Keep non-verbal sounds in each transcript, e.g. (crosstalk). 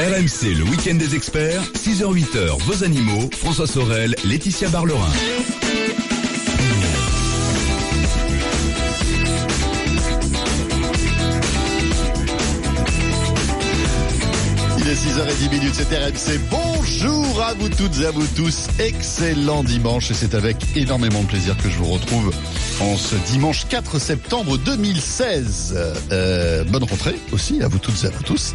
RMC, le week-end des experts, 6h-8h, vos animaux, François Sorel, Laetitia Barlerin. Il est 6h10 minutes, c'est RMC. Bonjour à vous toutes et à vous tous. Excellent dimanche et c'est avec énormément de plaisir que je vous retrouve en ce dimanche 4 septembre 2016. Euh, bonne rentrée aussi à vous toutes et à vous tous.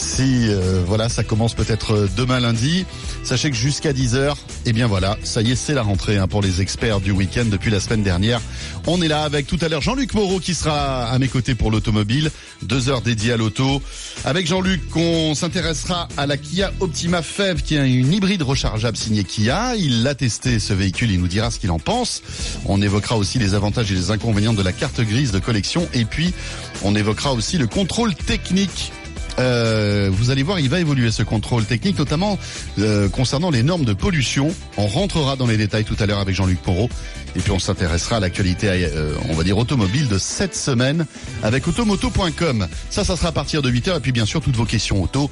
Si euh, voilà, ça commence peut-être demain lundi, sachez que jusqu'à 10h, eh bien voilà, ça y est, c'est la rentrée hein, pour les experts du week-end depuis la semaine dernière. On est là avec tout à l'heure Jean-Luc Moreau qui sera à mes côtés pour l'automobile, deux heures dédiées à l'auto. Avec Jean-Luc, on s'intéressera à la Kia Optima FEV qui est une hybride rechargeable signée Kia. Il l'a testé ce véhicule, il nous dira ce qu'il en pense. On évoquera aussi les avantages et les inconvénients de la carte grise de collection et puis on évoquera aussi le contrôle technique euh, vous allez voir, il va évoluer ce contrôle technique, notamment euh, concernant les normes de pollution. On rentrera dans les détails tout à l'heure avec Jean-Luc Porot. Et puis on s'intéressera à l'actualité, euh, on va dire automobile de cette semaine avec automoto.com. Ça, ça sera à partir de 8h. Et puis bien sûr, toutes vos questions auto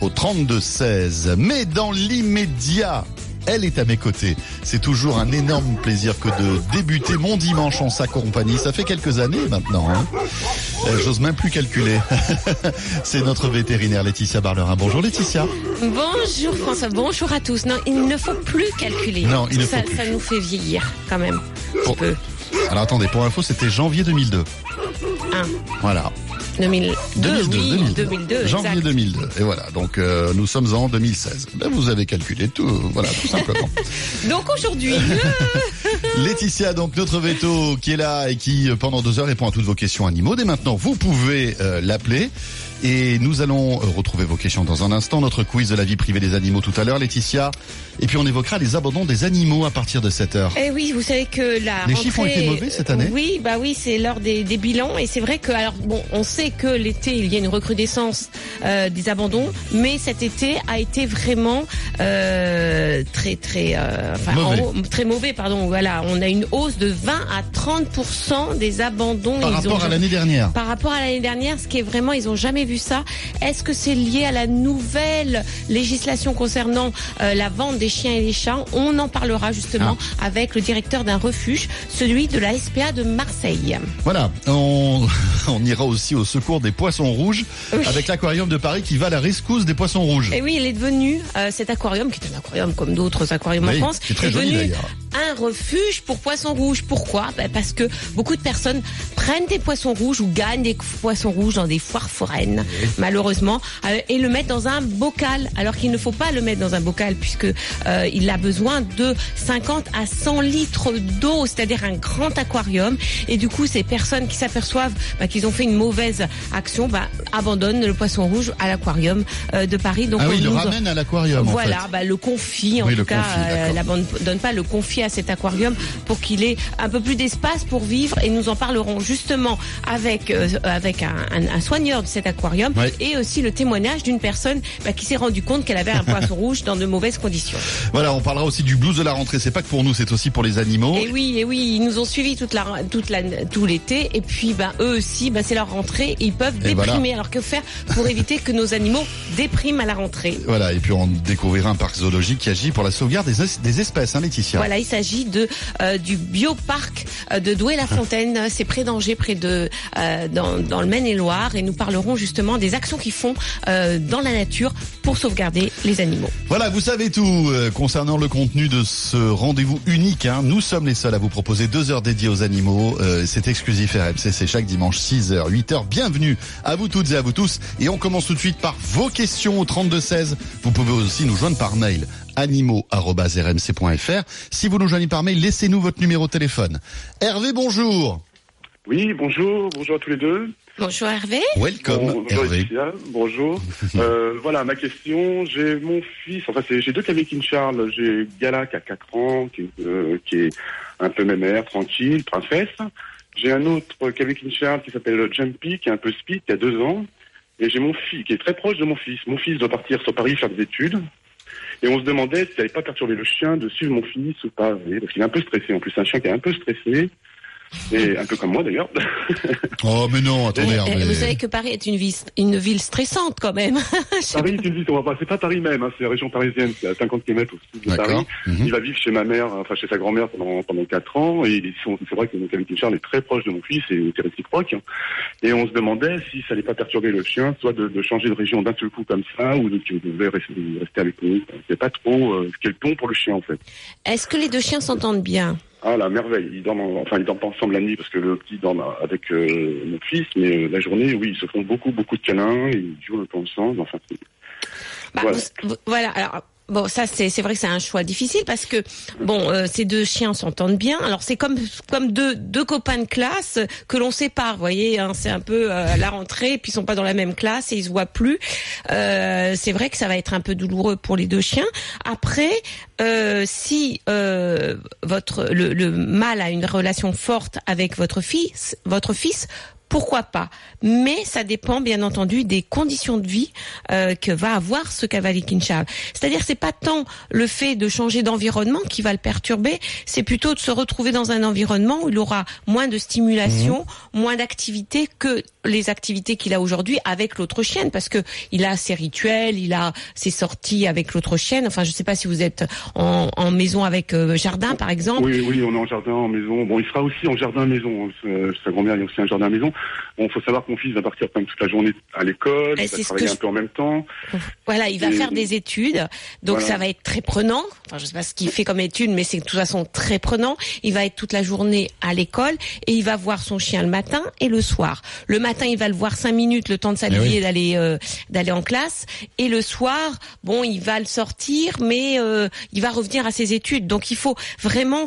au 32-16. Mais dans l'immédiat, elle est à mes côtés. C'est toujours un énorme plaisir que de débuter mon dimanche en sa compagnie. Ça fait quelques années maintenant. Hein. Euh, J'ose même plus calculer. (laughs) C'est notre vétérinaire Laetitia Barlerin. Bonjour Laetitia. Bonjour François, bonjour à tous. Non, il ne faut plus calculer. Non, il ne ça, faut plus. ça nous fait vieillir quand même. Bon. peu. Alors attendez, pour info, c'était janvier 2002. Un. Voilà. 2002, 2002, oui, 2002. 2002, Janvier exact. 2002. Et voilà. Donc euh, nous sommes en 2016. Ben, vous avez calculé tout. Voilà, tout simplement. (laughs) Donc aujourd'hui, (laughs) Laetitia, donc notre veto qui est là et qui euh, pendant deux heures répond à toutes vos questions animaux. Dès maintenant, vous pouvez euh, l'appeler. Et nous allons euh, retrouver vos questions dans un instant. Notre quiz de la vie privée des animaux tout à l'heure, Laetitia. Et puis on évoquera les abandons des animaux à partir de 7 heures. eh oui, vous savez que la Les rentrée, chiffres ont été mauvais cette année Oui, bah oui, c'est l'heure des, des bilans et c'est vrai que alors bon, on sait que l'été il y a une recrudescence euh, des abandons, mais cet été a été vraiment euh, très très euh, enfin, Mauvais. en très mauvais, pardon. Voilà, on a une hausse de 20 à 30% des abandons. Par Ils rapport ont- à l'année dernière. par rapport à l'année dernière, ce qui est vraiment, ils ont jamais vu ça. Est-ce que c'est lié à la nouvelle législation concernant euh, la vente des chiens et des chats? On en parlera justement Ah. avec le directeur d'un refuge, celui de la SPA de Marseille. Voilà, on, (laughs) on ira aussi au secours des poissons rouges Oui. avec l'aquarium de Paris qui va à la rescousse des poissons rouges. Et oui, il est devenu euh, cet aquarium, qui est un aquarium comme d'autres aquariums Oui, en France, est très joli, devenu d'ailleurs. Un refuge pour poissons rouges. Pourquoi Ben, Parce que beaucoup de personnes prennent des poissons rouges ou gagnent des poissons rouges dans des foires foraines, malheureusement, euh, et le mettent dans un bocal, alors qu'il ne faut pas le mettre dans un bocal puisque euh, il a besoin de 50 à 100 litres d'eau, c'est-à-dire un grand aquarium. Et du coup, ces personnes qui s'aperçoivent bah, qu'ils ont fait une mauvaise action, bah, abandonnent le poisson rouge à l'aquarium euh, de Paris. Donc ah oui, le nous- ramène à l'aquarium en voilà, fait. bah, le confie en Oui, tout le cas, confie, la bande donne pas le confie à cet aquarium pour qu'il ait un peu plus d'espace pour vivre et nous en parlerons justement avec euh, avec un, un- un soigneur de cet aquarium Ouais. et aussi le témoignage d'une personne bah, qui s'est rendu compte qu'elle avait un poisson (laughs) rouge dans de mauvaises conditions. Voilà, on parlera aussi du blues de la rentrée. C'est pas que pour nous, c'est aussi pour les animaux. Et oui, et oui, ils nous ont suivis toute la toute la tout l'été et puis bah eux aussi, bah, c'est leur rentrée, ils peuvent Et déprimer. voilà. Alors que faire pour éviter que nos animaux dépriment à la rentrée? Voilà, et puis on découvrira un parc zoologique qui agit pour la sauvegarde des, es- des espèces, hein, Laetitia. Voilà, il s'agit de euh, du bioparc euh, de Douai-la-Fontaine. C'est près d'Angers, près de euh, dans, dans le Maine-et-Loire, et nous parlerons justement des actions qu'ils font euh, dans la nature pour sauvegarder les animaux. Voilà, vous savez tout concernant le contenu de ce rendez-vous unique. hein. Nous sommes les seuls à vous proposer deux heures dédiées aux animaux. C'est exclusif RMC, c'est chaque dimanche 6h, 8h. Bienvenue à vous toutes et à vous tous. Et on commence tout de suite par vos questions au 3216. Vous pouvez aussi nous joindre par mail animaux.rmc.fr. Si vous nous joignez par mail, laissez-nous votre numéro de téléphone. Hervé, bonjour. Oui, bonjour, bonjour à tous les deux. Bonjour Hervé. Welcome, bonjour Hervé. Laetitia, bonjour. Euh, voilà, ma question, j'ai mon fils, enfin j'ai deux King Charles, j'ai Gala qui a 4 ans, qui, euh, qui est un peu mémère, tranquille, princesse. J'ai un autre King Charles qui s'appelle Jumpy, qui est un peu speed, qui a 2 ans. Et j'ai mon fils, qui est très proche de mon fils. Mon fils doit partir sur Paris faire des études. Et on se demandait si ça n'allait pas perturber le chien de suivre mon fils ou pas, vous parce qu'il est un peu stressé. En plus, un chien qui est un peu stressé. Et un peu comme moi d'ailleurs. (laughs) oh mais non, attendez. Mais, Vous savez que Paris est une ville, une ville stressante quand même. (laughs) Paris est une ville, on va pas, c'est pas Paris même, hein, c'est la région parisienne, c'est à 50 km au sud de Paris. Mhm. Il va vivre chez ma mère, enfin chez sa grand-mère pendant pendant quatre ans. Et c'est vrai que mon Charles est très proche de mon fils et c'est réciproque. Et on se demandait si ça allait pas perturber le chien, soit de, de changer de région d'un seul coup comme ça, ou de qu'il devait rester, rester avec nous. C'est pas trop euh, quel ton pour le chien en fait. Est-ce que les deux chiens s'entendent bien? Ah la merveille, ils dorment, enfin ils dorment pas ensemble la nuit parce que le petit dort avec euh, mon fils, mais euh, la journée, oui, ils se font beaucoup beaucoup de câlins, ils jouent le temps ensemble, enfin. Bah, voilà. voilà. Alors Bon, ça c'est c'est vrai que c'est un choix difficile parce que bon, euh, ces deux chiens s'entendent bien. Alors c'est comme comme deux deux copains de classe que l'on sépare, voyez. Hein, c'est un peu euh, la rentrée, puis ils sont pas dans la même classe et ils se voient plus. Euh, c'est vrai que ça va être un peu douloureux pour les deux chiens. Après, euh, si votre le, le mâle a une relation forte avec votre fils, votre fils pourquoi pas? Mais ça dépend bien entendu des conditions de vie euh, que va avoir ce cavalier Kinshasa. C'est-à-dire c'est pas tant le fait de changer d'environnement qui va le perturber, c'est plutôt de se retrouver dans un environnement où il aura moins de stimulation, mmh. moins d'activité que les activités qu'il a aujourd'hui avec l'autre chienne parce que il a ses rituels, il a ses sorties avec l'autre chienne. Enfin, je sais pas si vous êtes en, en maison avec euh, jardin par exemple. Oui, oui, on est en jardin, en maison. Bon, il sera aussi en jardin maison. Sa grand-mère, il y a aussi un jardin maison. Bon, faut savoir que mon fils va partir quand même toute la journée à l'école, il va travailler un peu en même temps. Voilà, il va faire des études, donc ça va être très prenant. Enfin, je sais pas ce qu'il fait comme études, mais c'est de toute façon très prenant. Il va être toute la journée à l'école et il va voir son chien le matin et le soir. Le matin, il va le voir cinq minutes, le temps de s'habiller, eh et d'aller euh, d'aller en classe, et le soir, bon, il va le sortir, mais euh, il va revenir à ses études. Donc, il faut vraiment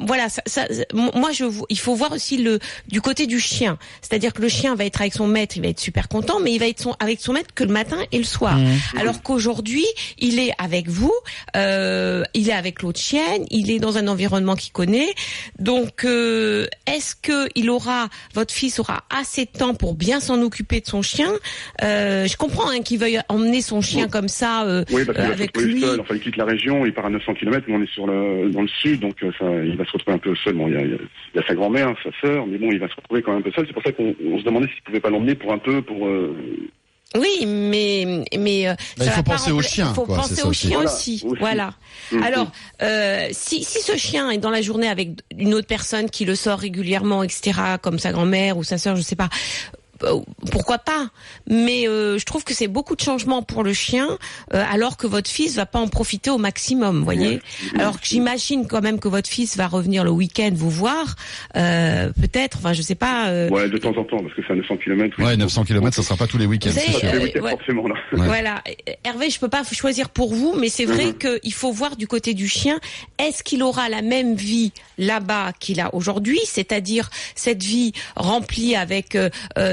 voilà, ça, ça, moi je, il faut voir aussi le du côté du chien, c'est-à-dire que le chien va être avec son maître, il va être super content, mais il va être son, avec son maître que le matin et le soir. Mmh. Alors qu'aujourd'hui, il est avec vous, euh, il est avec l'autre chienne, il est dans un environnement qu'il connaît. Donc, euh, est-ce que il aura, votre fils aura assez de temps pour bien s'en occuper de son chien? Euh, Je comprends hein, qu'il veuille emmener son chien comme ça euh, oui, parce euh, avec lui. Seul. Enfin, il quitte la région, il part à 900 km, mais on est sur le dans le sud, donc euh, ça, il va se retrouver un peu seul. Bon, il y a, il y a sa grand-mère, sa sœur, mais bon, il va se retrouver quand même un peu seul. C'est pour ça qu'on se demandait s'il pouvait pas l'emmener pour un peu, pour. Euh... Oui, mais mais bah, il faut penser au chien. Il faut quoi, penser au chien aussi. Voilà. Mmh, Alors, euh, si si ce chien est dans la journée avec une autre personne qui le sort régulièrement, etc., comme sa grand-mère ou sa sœur, je sais pas, euh, pourquoi pas Mais euh, je trouve que c'est beaucoup de changements pour le chien, euh, alors que votre fils va pas en profiter au maximum, voyez. Alors que j'imagine quand même que votre fils va revenir le week-end vous voir, euh, peut-être. Enfin, je sais pas. Euh... Ouais, de temps en temps, parce que c'est à 900 km. Oui. Ouais, 900 km, ça sera pas tous les week-ends. Euh, ouais. forcément là. Ouais. Voilà, Hervé, je peux pas choisir pour vous, mais c'est vrai mm -hmm. qu'il faut voir du côté du chien. Est-ce qu'il aura la même vie là-bas qu'il a aujourd'hui, c'est-à-dire cette vie remplie avec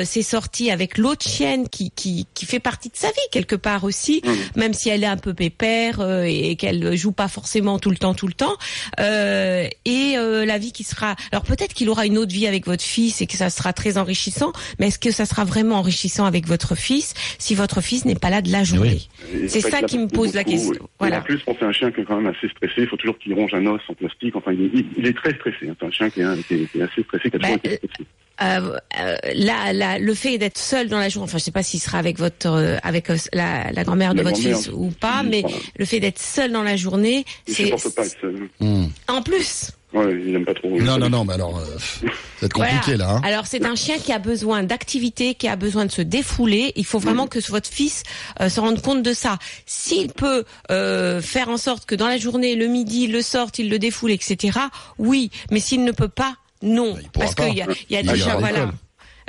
ses sorties avec l'autre chienne qui, qui, qui fait partie de sa vie quelque part aussi, mmh. même si elle est un peu pépère euh, et qu'elle joue pas forcément tout le temps, tout le temps. Euh, et euh, la vie qui sera... Alors peut-être qu'il aura une autre vie avec votre fils et que ça sera très enrichissant, mais est-ce que ça sera vraiment enrichissant avec votre fils si votre fils n'est pas là de la journée? Oui. C'est ça qui me pose beaucoup, la question. Oui. Voilà. En plus, c'est un chien qui est quand même assez stressé. Il faut toujours qu'il ronge un os en plastique. Enfin, il, il, il est très stressé. C'est un chien qui est, qui est, qui est assez stressé, qui a Bah, été stressé. Euh, euh, là, là, le fait d'être seul dans la journée, enfin, je sais pas s'il sera avec votre, euh, avec la, la grand-mère de La votre grand-mère, fils ou pas, mais voilà. le fait d'être seul dans la journée, Il c'est supporte pas être seul. Mmh. en plus. Ouais, il aime pas trop. Non, non, non, mais alors, euh, c'est compliqué Voilà. là. Hein. Alors c'est un chien qui a besoin d'activité, qui a besoin de se défouler. Il faut vraiment que votre fils euh, se rende compte de ça. S'il peut euh, faire en sorte que dans la journée, le midi, il le sorte, il le défoule, etc. Oui, mais s'il ne peut pas, non, Bah, il parce qu'il y a, il y a Il des ira chiens, à voilà.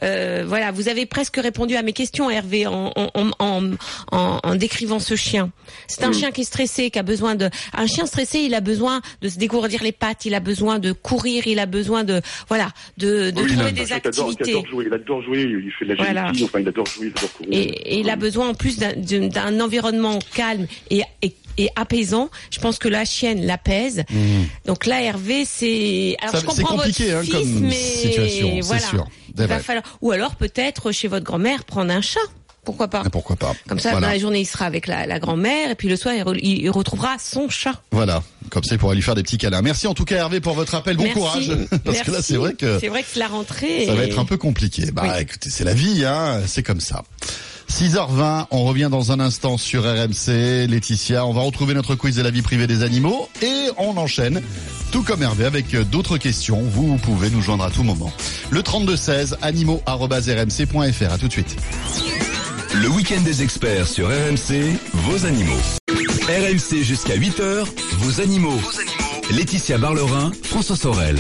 Euh, voilà, vous avez presque répondu à mes questions, Hervé, en, en, en, en, en décrivant ce chien. C'est un chien qui est stressé, qui a besoin de. Un chien stressé, il a besoin de se dégourdir les pattes, il a besoin de courir, il a besoin de, voilà, de, de Oui, trouver des chien qui adore- activités. jouer. Il adore jouer, il fait de la Voilà. gymnastique, enfin il adore jouer, il adore courir. Et, et il a besoin en plus d'un- d'un d'un environnement calme et, et, et apaisant. Je pense que la chienne l'apaise. Donc là, Hervé, c'est. Alors Ça- je c'est comprends compliqué, votre hein, fils, comme mais situation, c'est voilà. sûr. Il va falloir. Ou alors peut-être chez votre grand-mère prendre un chat. Pourquoi pas Et pourquoi pas Comme ça, Voilà. dans la journée, il sera avec la, la grand-mère, et puis le soir, il, re- il retrouvera son chat. Voilà. Comme ça, il pourra lui faire des petits câlins. Merci en tout cas Hervé pour votre appel. Bon Merci. courage. (laughs) Parce que là, c'est vrai que C'est vrai que la rentrée. ça va être un peu compliqué. Bah Oui. écoutez, c'est la vie, hein. C'est comme ça. 6h20, on revient dans un instant sur RMC. Laetitia, on va retrouver notre quiz de la vie privée des animaux et on enchaîne, tout comme Hervé, avec d'autres questions. Vous, vous pouvez nous joindre à tout moment. Le 3216, animaux.rmc.fr. À tout de suite. Le week-end des experts sur RMC, vos animaux. RMC jusqu'à 8h, vos animaux. Laetitia Barlerin, François Sorel.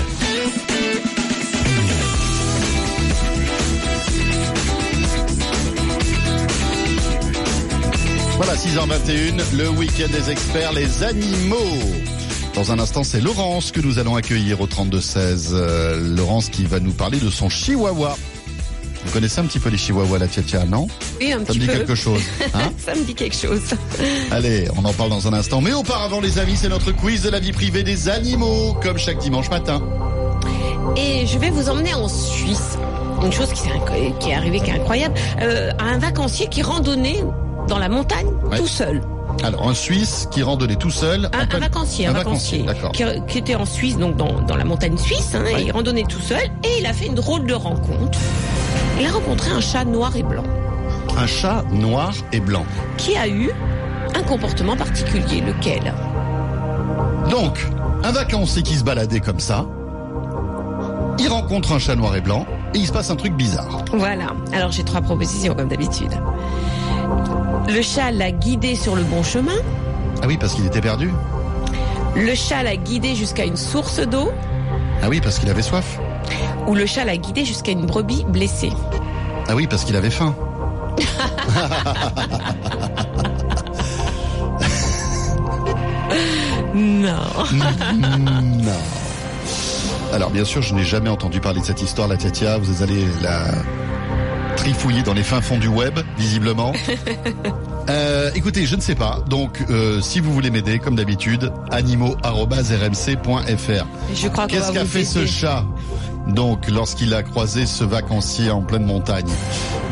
Voilà, 6h21, le week-end des experts, les animaux. Dans un instant, c'est Laurence que nous allons accueillir au 3216. Euh, Laurence qui va nous parler de son chihuahua. Vous connaissez un petit peu les chihuahuas, la tia non? Oui, un Ça me petit dit peu. quelque chose. Hein? (laughs) Ça me dit quelque chose. (laughs) Allez, on en parle dans un instant. Mais auparavant, les amis, c'est notre quiz de la vie privée des animaux, comme chaque dimanche matin. Et je vais vous emmener en Suisse. Une chose qui, est arrivée qui est incroyable. Euh, un vacancier qui randonnait dans la montagne Ouais. tout seul. Alors, un Suisse qui randonnait tout seul. Un, vacancier, un, un vacancier, qui, qui était en Suisse, donc dans, dans la montagne suisse, hein, Ouais. et il randonnait tout seul, et il a fait une drôle de rencontre. Il a rencontré un chat noir et blanc, Un chat noir et blanc. qui a eu un comportement particulier, lequel? Donc, un vacancier qui se baladait comme ça. Il rencontre un chat noir et blanc et il se passe un truc bizarre. Voilà. Alors j'ai trois propositions comme d'habitude. Le chat l'a guidé sur le bon chemin. Ah oui, parce qu'il était perdu. Le chat l'a guidé jusqu'à une source d'eau. Ah oui, parce qu'il avait soif. Ou le chat l'a guidé jusqu'à une brebis blessée. Ah oui, parce qu'il avait faim. (laughs) Non. (laughs) non. Alors bien sûr, je n'ai jamais entendu parler de cette histoire, la Tiatia. Vous allez la trifouiller dans les fins fonds du web, visiblement. (laughs) Euh, écoutez, je ne sais pas. Donc, euh, si vous voulez m'aider, comme d'habitude, animaux@rmc.fr. Je crois qu'on Qu'est-ce qu'a fait ce chat donc lorsqu'il a croisé ce vacancier en pleine montagne?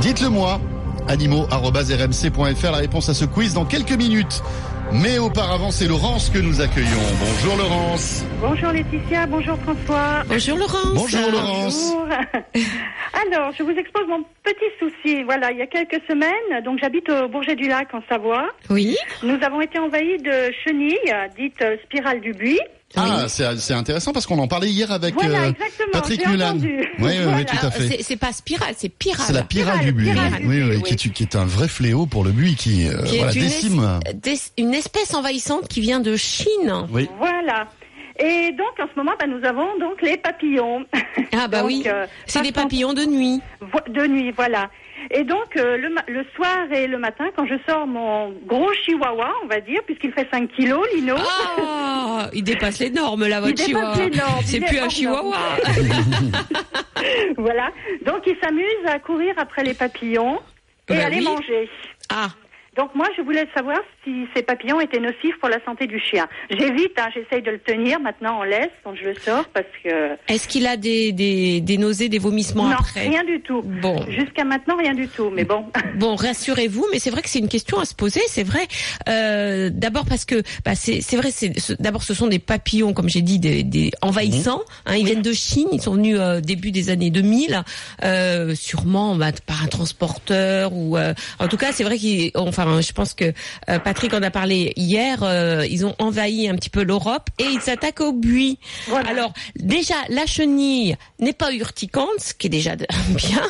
Dites-le moi, animaux.rmc.fr, la réponse à ce quiz dans quelques minutes. Mais auparavant, c'est Laurence que nous accueillons. Bonjour Laurence. Bonjour Laetitia, bonjour François. Bonjour Laurence. Bonjour Laurence. Bonjour. (laughs) Alors, je vous expose mon petit souci. Voilà, il y a quelques semaines, donc j'habite au Bourget du Lac en Savoie. Oui. Nous avons été envahis de chenilles, dites spirale du buis. Ah, c'est c'est intéressant parce qu'on en parlait hier avec Voilà, euh, Patrick Mulan. Oui, oui, tout à fait. C'est pas spirale, c'est pyrale. C'est la pyrale du buis. Pyrale du oui, buis, oui, oui. Qui, est, qui est un vrai fléau pour le buis qui, euh, Qui est voilà, une, décime. es- une espèce envahissante qui vient de Chine. Oui. Voilà. Et donc, en ce moment, bah, nous avons donc les papillons. Ah bah Donc, oui. euh, C'est des papillons de nuit. De nuit, voilà. Et donc, euh, le, soir et le matin, quand je sors mon gros chihuahua, on va dire, puisqu'il fait 5 kilos, Lino, Ah, il dépasse les normes là, Il votre dépasse chihuahua. C'est il est plus un chihuahua. (laughs) voilà. Donc, il s'amuse à courir après les papillons et Bah à les manger. Ah, Donc, moi, je voulais savoir si ces papillons étaient nocifs pour la santé du chien. J'évite, hein, j'essaye de le tenir. Maintenant, on laisse quand je le sors parce que... est-ce qu'il a des, des, des nausées, des vomissements non, après? rien du tout. Bon. Jusqu'à maintenant, rien du tout. Mais bon. (laughs) Bon, rassurez-vous, mais c'est vrai que c'est une question à se poser. C'est vrai. Euh, d'abord parce que bah, c'est c'est vrai. D'abord ce sont des papillons, comme j'ai dit, des, des envahissants. hein, ils viennent de Chine. Ils sont venus euh, début des années 2000, euh, sûrement bah, par un transporteur ou. euh, en tout cas, c'est vrai qu'ils. Enfin, je pense que euh, Patrick en a parlé hier. euh, ils ont envahi un petit peu l'Europe et ils s'attaquent au buis. Voilà. Alors déjà, la chenille n'est pas urticante, ce qui est déjà de- (laughs) bien.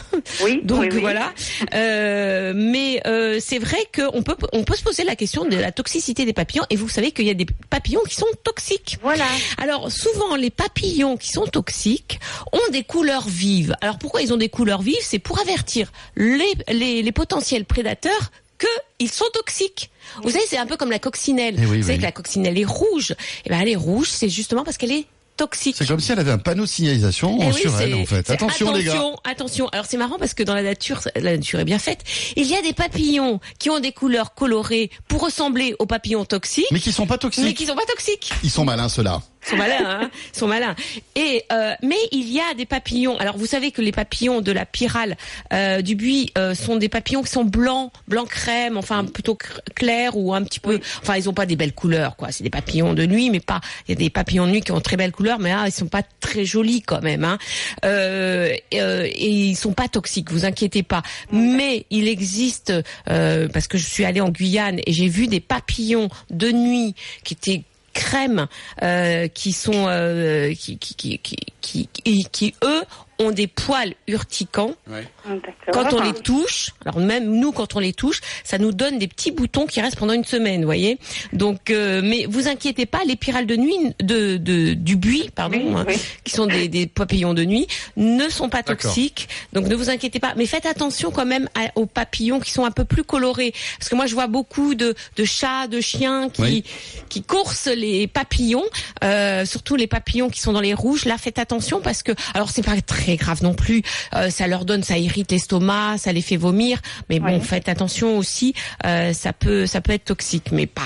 Oui, Donc oui, oui. voilà. Euh, mais c'est vrai qu'on peut on peut se poser la question de la toxicité des papillons. Et vous savez qu'il y a des papillons qui sont toxiques. Voilà. Alors souvent les papillons qui sont toxiques ont des couleurs vives. Alors pourquoi ils ont des couleurs vives? C'est pour avertir les, les, les potentiels prédateurs qu'ils sont toxiques. Vous savez, c'est un peu comme la coccinelle. Eh oui, vous savez oui. que la coccinelle est rouge. Et ben elle est rouge, c'est justement parce qu'elle est toxique. C'est comme si elle avait un panneau de signalisation Eh oui, sur elle, en fait. c'est Attention, les gars. Attention, attention. Alors c'est marrant parce que dans la nature, la nature est bien faite. Il y a des papillons qui ont des couleurs colorées pour ressembler aux papillons toxiques, Mais qui sont pas mais toxiques. qui sont pas toxiques. Ils sont malins, ceux-là. Ils sont malins, hein Ils sont malins. Et euh, mais il y a des papillons. Alors vous savez que les papillons de la pyrale euh, du buis euh, sont des papillons qui sont blancs, blanc crème, enfin plutôt clair ou un petit peu. Enfin, ils ont pas des belles couleurs, quoi. C'est des papillons de nuit, mais pas. Il y a des papillons de nuit qui ont très belles couleurs, mais là, ils sont pas très jolis quand même. Hein. Euh, euh, et ils sont pas toxiques, vous inquiétez pas. Mais il existe euh, parce que je suis allée en Guyane et j'ai vu des papillons de nuit qui étaient crème euh, qui sont euh, qui, qui, qui, qui, qui, qui, eux ont des poils urticants. Quand on les touche, alors même nous quand on les touche, ça nous donne des petits boutons qui restent pendant une semaine, vous voyez. Donc, euh, mais vous inquiétez pas, les pyrales de nuit, de, de du buis, pardon, hein, qui sont des, des, papillons de nuit, ne sont pas toxiques. Donc ne vous inquiétez pas, mais faites attention quand même aux papillons qui sont un peu plus colorés, parce que moi je vois beaucoup de, de chats, de chiens qui qui coursent les papillons, euh, surtout les papillons qui sont dans les rouges. Là, faites attention parce que, alors c'est pas très grave non plus, euh, ça leur donne, ça irrite l'estomac, ça les fait vomir. Mais bon, faites attention aussi, euh, ça peut, ça peut être toxique, mais pas,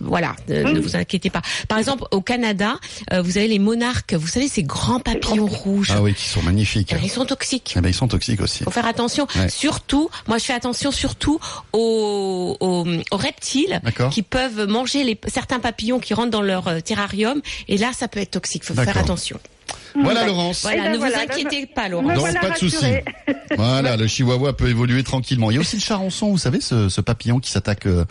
voilà, ne, vous inquiétez pas. Par exemple, au Canada, euh, vous avez les monarques, vous savez ces grands papillons rouges. Ah oui, qui sont magnifiques. Eh ben, ils sont toxiques. Eh ben, ils sont toxiques aussi. Faut faire attention. Surtout, moi je fais attention surtout aux, aux, aux reptiles qui peuvent manger les, certains papillons qui rentrent dans leur euh, terrarium. Et là, ça peut être toxique. Faut faire attention. Voilà Laurence. Voilà, ne vous inquiétez pas Laurence. Non, pas de souci. (laughs) voilà, le chihuahua peut évoluer tranquillement. Il y a aussi le charançon, vous savez, ce, ce papillon qui s'attaque euh,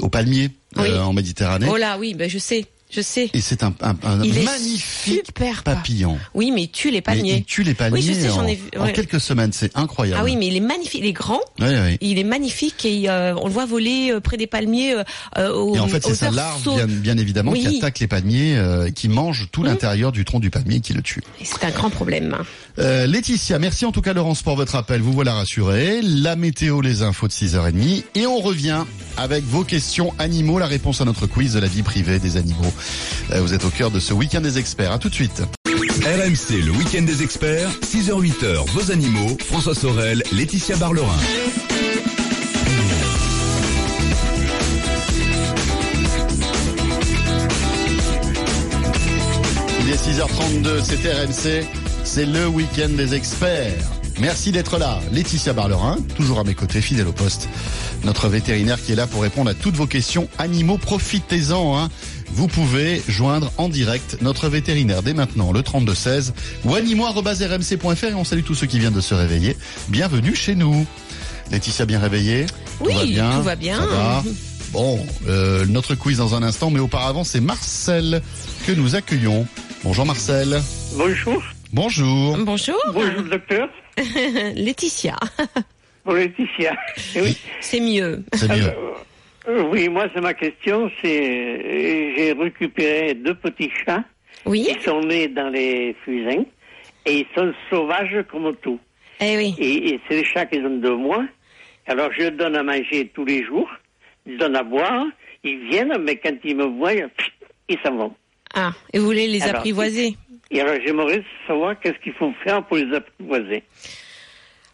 au palmier euh, en Méditerranée. Oh là, oui, ben je sais. Je sais. Et c'est un, un, un magnifique super papillon. Oui, mais il tue les palmiers. il tue les palmiers oui, je sais, en, ai vu, en, quelques semaines, c'est incroyable. Ah oui, mais il est magnifique, il est grand. Oui, oui. Il est magnifique et euh, on le voit voler euh, près des palmiers. Euh, au, et en fait, c'est sa larve, bien, bien, évidemment, qui attaque les palmiers, euh, qui mange tout mmh. l'intérieur du tronc du palmier et qui le tue. C'est un grand problème. Euh, Laetitia, merci en tout cas Laurence pour votre appel. Vous voilà rassuré. La météo, les infos de 6h30 et on revient avec vos questions animaux, la réponse à notre quiz de la vie privée des animaux. Euh, vous êtes au cœur de ce week-end des experts. À tout de suite. RMC, le week-end des experts, 6h-8h, vos animaux, François Sorel, Laetitia Barlerin. Il est 6h32, c'est RMC, c'est le week-end des experts. Merci d'être là. Laetitia Barlerin, toujours à mes côtés, fidèle au poste. Notre vétérinaire qui est là pour répondre à toutes vos questions animaux. Profitez-en. Hein. Vous pouvez joindre en direct notre vétérinaire dès maintenant, le 3216 ou animaux.rmc.fr et on salue tous ceux qui viennent de se réveiller. Bienvenue chez nous. Laetitia bien réveillée? Oui, tout va bien? Tout va bien. Ça va? Bon, euh, notre quiz dans un instant, mais auparavant c'est Marcel que nous accueillons. Bonjour Marcel. Bonjour. Bonjour. Bonjour. Bonjour docteur. (laughs) Laetitia. Pour Laetitia. Oui. C'est mieux. C'est mieux. Euh, oui, moi c'est ma question. C'est euh, j'ai récupéré deux petits chats oui. qui sont nés dans les fusains et ils sont sauvages comme tout. Eh oui. Et, et c'est des chats qui ont deux mois. Alors je donne à manger tous les jours, je donne à boire. Ils viennent, mais quand ils me voient, ils s'en vont. Ah, et vous voulez les alors, apprivoiser? Et alors j'aimerais savoir qu'est-ce qu'il faut faire pour les apprivoiser.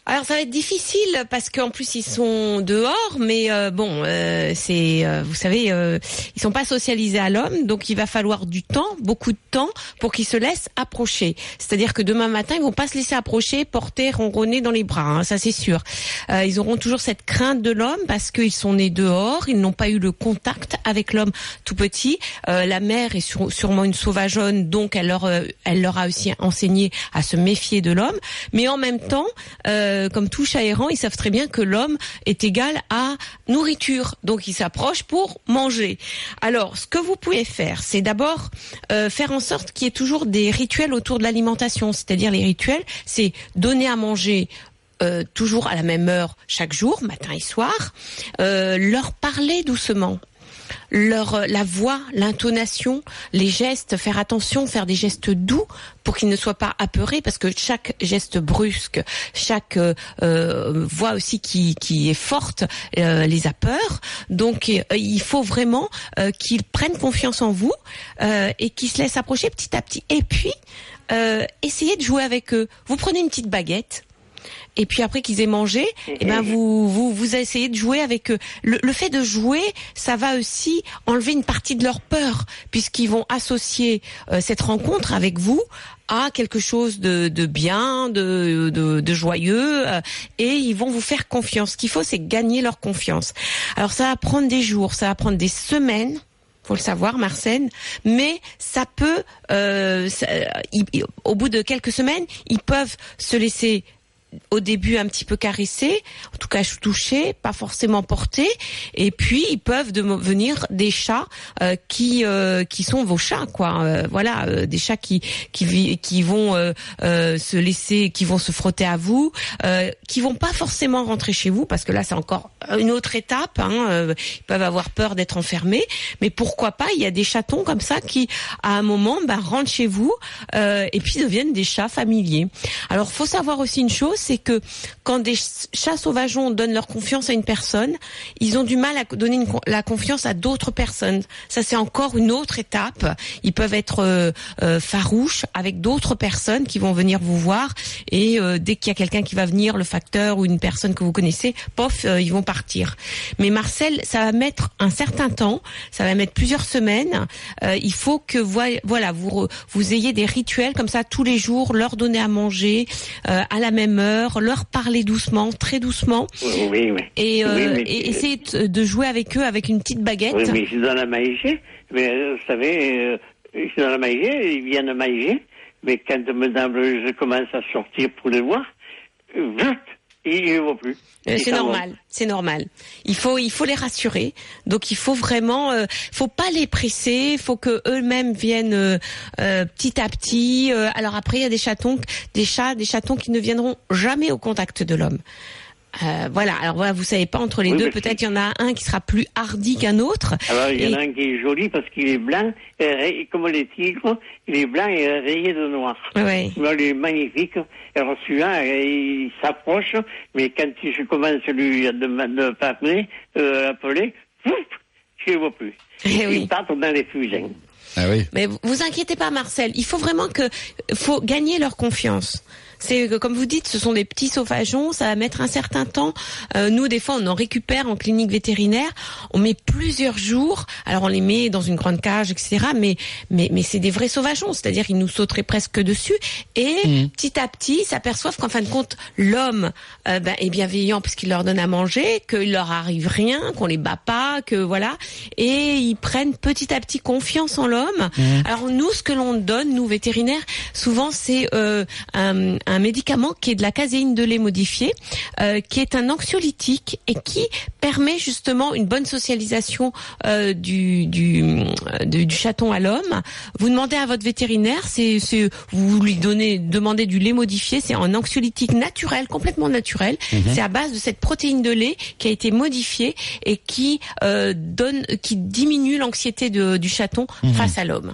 Alors ça va être difficile parce qu'en plus ils sont dehors, mais euh, bon, euh, c'est, euh, vous savez, ils sont pas socialisés à l'homme, donc il va falloir du temps, beaucoup de temps, pour qu'ils se laissent approcher. C'est-à-dire que demain matin ils vont pas se laisser approcher, porter, ronronner dans les bras, hein, ça c'est sûr. Ils auront toujours cette crainte de l'homme parce qu'ils sont nés dehors, ils n'ont pas eu le contact avec l'homme tout petit. La mère est sûrement une sauvageonne, donc elle leur, a aussi enseigné à se méfier de l'homme, mais en même temps. Comme tout chat ils savent très bien que l'homme est égal à nourriture. Donc ils s'approchent pour manger. Alors, ce que vous pouvez faire, c'est d'abord euh, faire en sorte qu'il y ait toujours des rituels autour de l'alimentation. C'est-à-dire les rituels, c'est donner à manger euh, toujours à la même heure chaque jour, matin et soir, euh, leur parler doucement leur la voix, l'intonation, les gestes, faire attention, faire des gestes doux pour qu'ils ne soient pas apeurés parce que chaque geste brusque, chaque euh, voix aussi qui, qui est forte euh, les a peur. Donc euh, il faut vraiment qu'ils prennent confiance en vous et qu'ils se laissent approcher petit à petit. Et puis essayez de jouer avec eux. Vous prenez une petite baguette et puis après qu'ils aient mangé, eh ben vous vous vous essayez de jouer avec eux. Le, le fait de jouer, ça va aussi enlever une partie de leur peur puisqu'ils vont associer euh, cette rencontre avec vous à quelque chose de, de bien, de, de, de joyeux, euh, et ils vont vous faire confiance. Ce qu'il faut, c'est gagner leur confiance. Alors ça va prendre des jours, ça va prendre des semaines faut le savoir, Marcène. Mais ça peut, euh, ça- il- il- au bout de quelques semaines, ils peuvent se laisser au début un petit peu caresser, en tout cas toucher, pas forcément porter, et puis ils peuvent devenir des chats euh, qui euh, qui sont vos chats quoi. Euh, voilà, des chats qui qui qui vont se laisser, qui vont se frotter à vous, qui vont pas forcément rentrer chez vous parce que là c'est encore une autre étape. Hein, ils peuvent avoir peur d'être enfermés, mais pourquoi pas Il y a des chatons comme ça qui à un moment bah, rentrent chez vous et puis deviennent des chats familiers. Alors faut savoir aussi une chose, c'est que quand des ch- chats sauvageons donnent leur confiance à une personne, ils ont du mal à donner la confiance à d'autres personnes. Ça c'est encore une autre étape. Ils peuvent être euh, euh, farouches avec d'autres personnes qui vont venir vous voir et euh, dès qu'il y a quelqu'un qui va venir, le facteur ou une personne que vous connaissez, pof, ils vont partir. Mais Marcel, ça va mettre un certain temps, ça va mettre plusieurs semaines. Il faut que voi- voilà, vous ayez des rituels comme ça tous les jours, leur donner à manger à la même heure, leur parler doucement, très doucement, Oui, oui. et, euh, Oui, et essayer de jouer avec eux avec une petite baguette. Oui, mais je donne à manger. Mais euh, vous savez, euh, je donne à manger, ils viennent manger. Mais quand madame, je commence à sortir pour les voir, euh, ne plus. C'est normal, c'est normal. Il faut, il faut les rassurer. Donc il faut vraiment, euh, faut pas les presser. Il faut que eux-mêmes viennent euh, euh, petit à petit. Euh, alors après, il y a des chatons, des chats, des chatons qui ne viendront jamais au contact de l'homme. Euh, voilà. Alors voilà, vous savez pas entre les Oui, deux. Peut-être il y en a un qui sera plus hardi qu'un autre. Alors, il y en a Et- un qui est joli parce qu'il est blanc, et comme les tigres, il est blanc et rayé de noir. Alors, il est magnifique. Alors, celui-là, il s'approche, mais quand je commence à lui demander de parler, euh, appeler, pouf, je ne vois plus. Eh il oui. part dans les fusains. Ah oui. Mais vous- vous inquiétez pas, Marcel. Il faut vraiment que, faut gagner leur confiance. C'est comme vous dites, ce sont des petits sauvageons. Ça va mettre un certain temps. Euh, nous, des fois, on en récupère en clinique vétérinaire. On met plusieurs jours. Alors, on les met dans une grande cage, etc. Mais, mais, mais c'est des vrais sauvageons. C'est-à-dire, ils nous sauteraient presque dessus. Et petit à petit, ils s'aperçoivent qu'en fin de compte, l'homme euh, ben, est bienveillant parce qu'il leur donne à manger, qu'il leur arrive rien, qu'on les bat pas, que voilà. Et ils prennent petit à petit confiance en l'homme. Alors nous, ce que l'on donne, nous vétérinaires, souvent c'est euh, un, un médicament qui est de la caséine de lait modifiée, euh, qui est un anxiolytique et qui permet justement une bonne socialisation euh, du, du, du, du chaton à l'homme. Vous demandez à votre vétérinaire, c'est, vous lui donnez, demandez du lait modifié, c'est un anxiolytique naturel, complètement naturel. C'est à base de cette protéine de lait qui a été modifiée et qui euh, donne, qui diminue l'anxiété du chaton face à l'homme.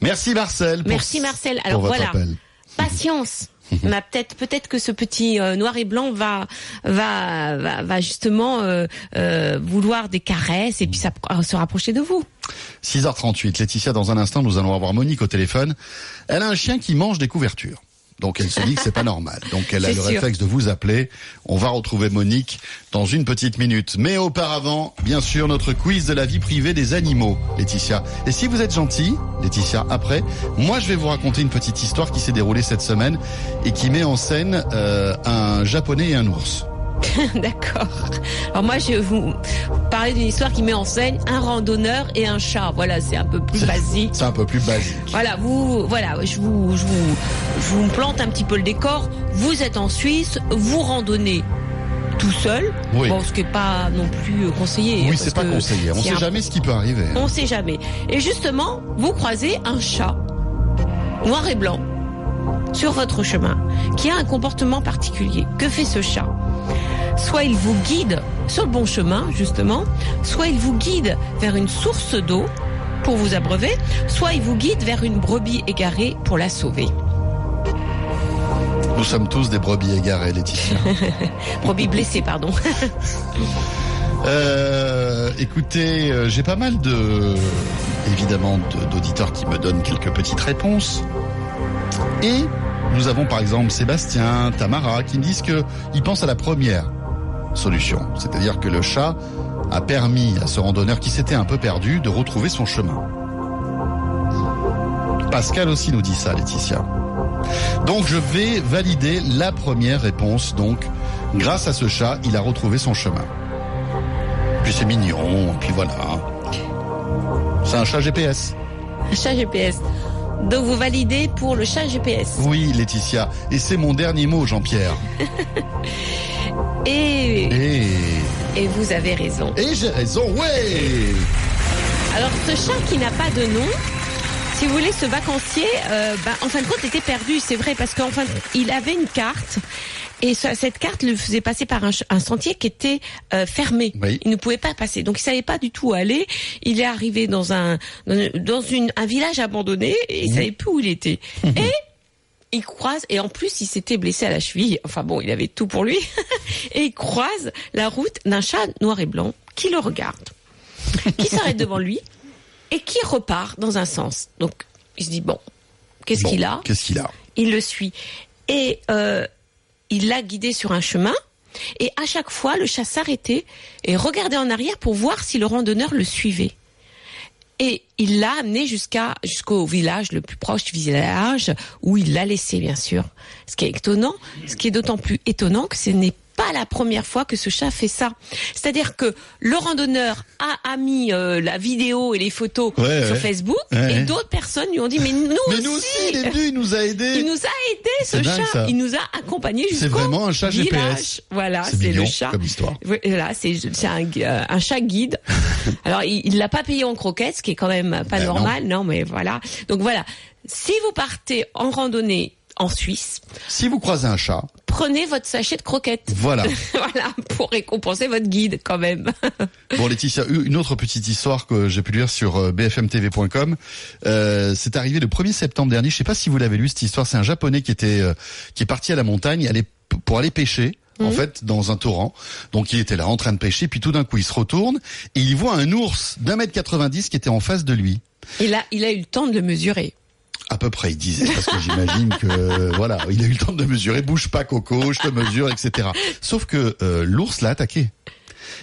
Merci Marcel. Merci Marcel. Alors voilà, appel. patience. (laughs) Mais peut-être peut-être que ce petit euh, noir et blanc va va va, justement euh, euh, vouloir des caresses et puis se rapprocher de vous. 6h38. Laetitia, dans un instant, nous allons avoir Monique au téléphone. Elle a un chien qui mange des couvertures. Donc elle se dit que c'est pas normal. Donc elle a le sûr. réflexe de vous appeler. On va retrouver Monique dans une petite minute. Mais auparavant, bien sûr, notre quiz de la vie privée des animaux, Laetitia. Et si vous êtes gentil, Laetitia, après, moi je vais vous raconter une petite histoire qui s'est déroulée cette semaine et qui met en scène euh, un japonais et un ours. (laughs) D'accord. Alors moi je vais vous parler d'une histoire qui met en scène un randonneur et un chat. Voilà, c'est un peu plus basique. C'est un peu plus basique. Voilà, vous, voilà, je vous, je vous, je vous plante un petit peu le décor. Vous êtes en Suisse, vous randonnez tout seul. Oui. Bon, ce qui est pas non plus conseillé. Oui, c'est pas conseillé. On c'est sait un- jamais ce qui peut arriver. hein. On sait jamais. Et justement, vous croisez un chat noir et blanc sur votre chemin qui a un comportement particulier. Que fait ce chat? Soit il vous guide sur le bon chemin, justement, soit il vous guide vers une source d'eau pour vous abreuver, soit il vous guide vers une brebis égarée pour la sauver. Nous sommes tous des brebis égarées, Laetitia. (laughs) Brebis blessée, pardon. (laughs) Euh, écoutez, euh, j'ai pas mal de, évidemment, de- d'auditeurs qui me donnent quelques petites réponses. Et Nous avons par exemple Sébastien, Tamara qui me disent qu'ils pensent à la première solution. C'est-à-dire que le chat a permis à ce randonneur qui s'était un peu perdu de retrouver son chemin. Pascal aussi nous dit ça, Laetitia. Donc je vais valider la première réponse. Donc, grâce à ce chat, il a retrouvé son chemin. Puis c'est mignon, puis voilà. C'est un chat GPS. Un chat GPS. Donc vous validez pour le chat GPS. Oui, Laetitia. Et c'est mon dernier mot, Jean-Pierre. (laughs) Et, Et... et vous avez raison. Et j'ai raison, ouais Alors ce chat qui n'a pas de nom, si vous voulez, ce vacancier, euh, bah, en fin de compte, était perdu, c'est vrai, parce qu'en fin, de- il avait une carte. Et ce- cette carte le faisait passer par un, sentier qui était euh, fermé. Oui. Il ne pouvait pas passer. Donc il savait pas du tout où aller. Il est arrivé dans un dans, dans une, un village abandonné et il savait plus où il était. Et il croise et en plus il s'était blessé à la cheville. Enfin bon, il avait tout pour lui. (laughs) et il croise la route d'un chat noir et blanc qui le regarde, qui s'arrête devant lui et qui repart dans un sens. Donc il se dit bon, qu'est-ce Bon, qu'il a? Qu'est-ce qu'il a? Il le suit. Et euh, il l'a guidé sur un chemin. Et à chaque fois, le chat s'arrêtait et regardait en arrière pour voir si le randonneur le suivait. Et il l'a amené jusqu'à jusqu'au village le plus proche du village où il l'a laissé bien sûr. Ce qui est étonnant, ce qui est d'autant plus étonnant que ce n'est pas la première fois que ce chat fait ça. C'est-à-dire que le randonneur a, a mis euh, la vidéo et les photos Ouais, sur ouais. Facebook Ouais, et d'autres personnes lui ont dit mais nous (laughs) Mais aussi, nous aussi, il est venu, il nous a aidés il nous a aidé ce dingue, chat. ça. Il nous a accompagnés jusqu'au C'est vraiment un chat village. GPS. Voilà, C'est le chat. comme histoire. Voilà, c'est un, euh, un chat guide. (laughs) Alors il il l'a pas payé en croquettes, ce qui est quand même pas Ben non. normal. Non. mais voilà. Donc voilà, si vous partez en randonnée en Suisse, Si vous croisez un chat, prenez votre sachet de croquettes. voilà. (laughs) voilà, pour récompenser votre guide quand même. (laughs) Bon Laetitia, une autre petite histoire que j'ai pu lire sur euh, bfmtv.com. Euh, c'est arrivé le 1er septembre dernier. Je sais pas si vous l'avez lu cette histoire. C'est un japonais qui était euh, qui est parti à la montagne aller, pour aller pêcher. En fait, dans un torrent. Donc, il était là en train de pêcher, puis tout d'un coup, il se retourne et il voit un ours d'un mètre 90 qui était en face de lui. Il a, il a eu le temps de le mesurer. À peu près, il disait, parce que j'imagine que voilà, il a eu le temps de mesurer, bouge pas Coco, je te mesure, etc. Sauf que euh, l'ours l'a attaqué.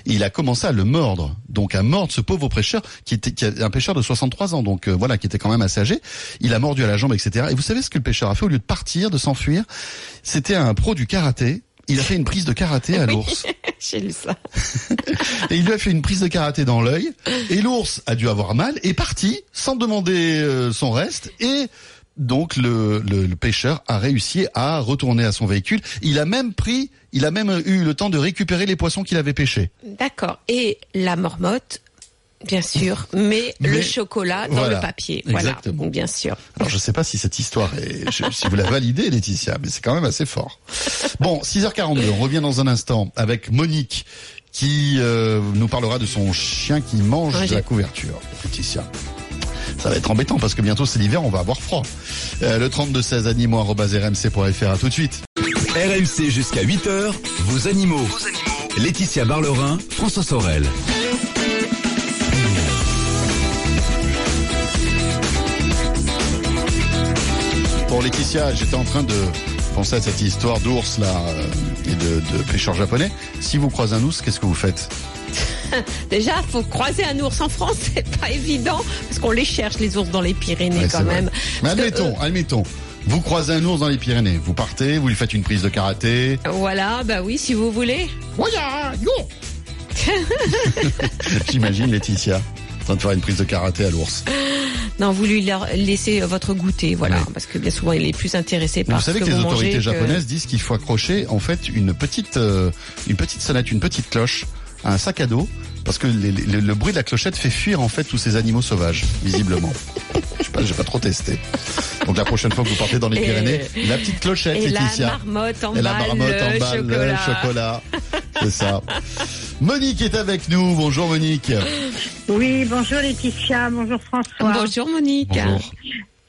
Il a commencé à le mordre, donc à mordre ce pauvre pêcheur qui était qui un pêcheur de 63 ans, donc euh, voilà, qui était quand même assez âgé. Il a mordu à la jambe, etc. Et vous savez ce que le pêcheur a fait? Au lieu de partir, de s'enfuir C'était un pro du karaté. Il a fait une prise de karaté à l'ours. (laughs) J'ai lu ça. (laughs) Et il lui a fait une prise de karaté dans l'œil. Et l'ours a dû avoir mal, est parti sans demander euh, son reste. Et donc le, le, le pêcheur a réussi à retourner à son véhicule. Il a même pris, il a même eu le temps de récupérer les poissons qu'il avait pêchés. D'accord. Et la mormotte, bien sûr, mais, Mais- le chocolat dans voilà. le papier. Voilà, Exactement. bien sûr. Alors je sais pas si cette histoire est, je- si vous la validez Laetitia, mais c'est quand même assez fort. Bon, 6h42, on revient dans un instant avec Monique qui euh, nous parlera de son chien qui mange Ouais, de la couverture. Laetitia. Ça va être embêtant parce que bientôt c'est l'hiver, on va avoir froid. Euh, le 32 16 animaux@rmc.fr à tout de suite. RMC jusqu'à 8h, vos animaux. Laetitia Barlerin, François Sorel. Pour Laetitia, j'étais en train de penser à cette histoire d'ours là euh, et de, de pêcheurs japonais. Si vous croisez un ours, qu'est-ce que vous faites (laughs) Déjà, faut croiser un ours en France, (laughs) c'est pas évident parce qu'on les cherche les ours dans les Pyrénées Ouais, quand vrai. même. Mais Parce que, admettons, admettons. Vous croisez un ours dans les Pyrénées, vous partez, vous lui faites une prise de karaté. euh, voilà, bah oui, si vous voulez. Voya, yo (laughs) J'imagine Laetitia en train de faire une prise de karaté à l'ours. Non, vous lui laissez euh, votre goûter, voilà, Ouais. parce que bien souvent il est plus intéressé par Vous savez que que les autorités que- japonaises disent qu'il faut accrocher en fait une petite euh, une petite sonnette, une petite cloche à un sac à dos parce que les- les- le bruit de la clochette fait fuir en fait tous ces animaux sauvages visiblement. (laughs) Je sais pas, j'ai pas trop testé. Donc la prochaine fois que vous partez dans les Et- Pyrénées, la petite clochette Et la Laetitia. marmotte en Et la marmotte en balle, le chocolat. C'est ça. (laughs) Monique est avec nous. Bonjour Monique. Oui, bonjour Laetitia, bonjour François. Bonjour Monique. Bonjour.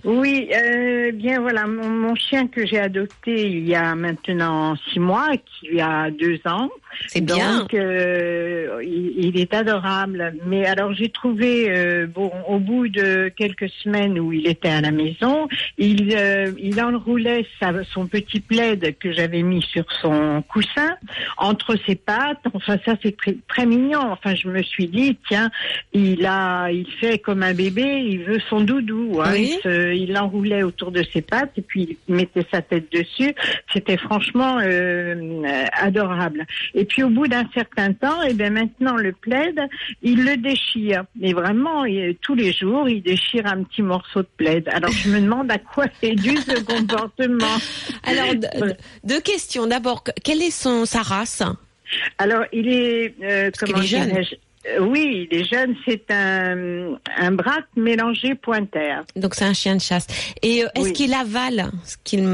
Oui, euh, bien voilà, mon, mon chien que j'ai adopté il y a maintenant six mois, qui a deux ans, C'est bien. Donc, euh, il, il est adorable. Mais alors, j'ai trouvé, euh, bon, au bout de quelques semaines où il était à la maison, il, euh, il enroulait sa, son petit plaid que j'avais mis sur son coussin entre ses pattes. Enfin, ça, c'est très, très mignon. Enfin, je me suis dit, tiens, il a, il fait comme un bébé, il veut son doudou. Hein. Oui. Il l'enroulait autour de ses pattes et puis il mettait sa tête dessus. C'était franchement euh, adorable. Et puis au bout d'un certain temps, et bien maintenant le plaid, il le déchire. Mais vraiment, il- tous les jours, il déchire un petit morceau de plaid. Alors je me demande à quoi (laughs) est dû ce comportement. Alors, deux questions. D'abord, que- quelle est son, sa race? Alors il est euh, comment est jeune. Euh, oui, il est jeune, c'est un, un braque mélangé pointer. Donc, c'est un chien de chasse. Et euh, est-ce Oui. qu'il avale ce qu'il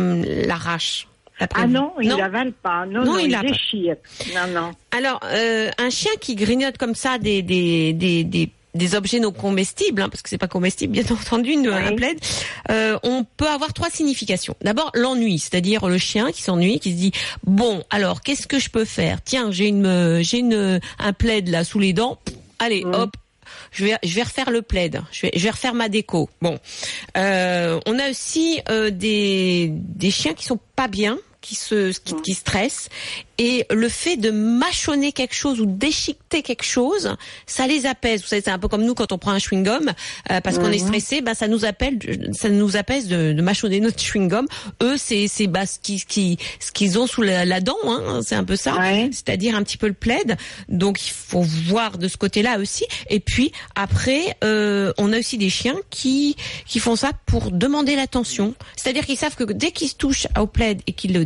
l'arrache? Ah non, il n'avale pas. Non, Non, non, il il, déchire. Non, non. Alors, euh, un chien qui grignote comme ça des des des, des des objets non comestibles, hein, parce que c'est pas comestible, bien (laughs) entendu, une, un plaid. euh, on peut avoir trois significations. D'abord, l'ennui, c'est-à-dire le chien qui s'ennuie, qui se dit bon, alors qu'est-ce que je peux faire? Tiens, j'ai une euh, j'ai une un plaid là sous les dents. Allez, Oui. hop. Je vais, je vais refaire le plaid. Je vais, je vais refaire ma déco. Bon, euh, on a aussi euh, des des chiens qui sont pas bien, qui se qui, qui stressent et le fait de mâchonner quelque chose ou déchiqueter quelque chose, ça les apaise. Vous savez, c'est un peu comme nous quand on prend un chewing gum euh, parce qu'on est stressé, bah ça nous appelle, ça nous apaise de, de mâchonner notre chewing gum. Eux, c'est c'est bah ce qui ce qui ce qu'ils ont sous la, la dent, hein, c'est un peu ça. Ouais. C'est-à-dire un petit peu le plaid. Donc il faut voir de ce côté-là aussi. Et puis après, euh, on a aussi des chiens qui qui font ça pour demander l'attention. C'est-à-dire qu'ils savent que dès qu'ils se touchent au plaid et qu'ils le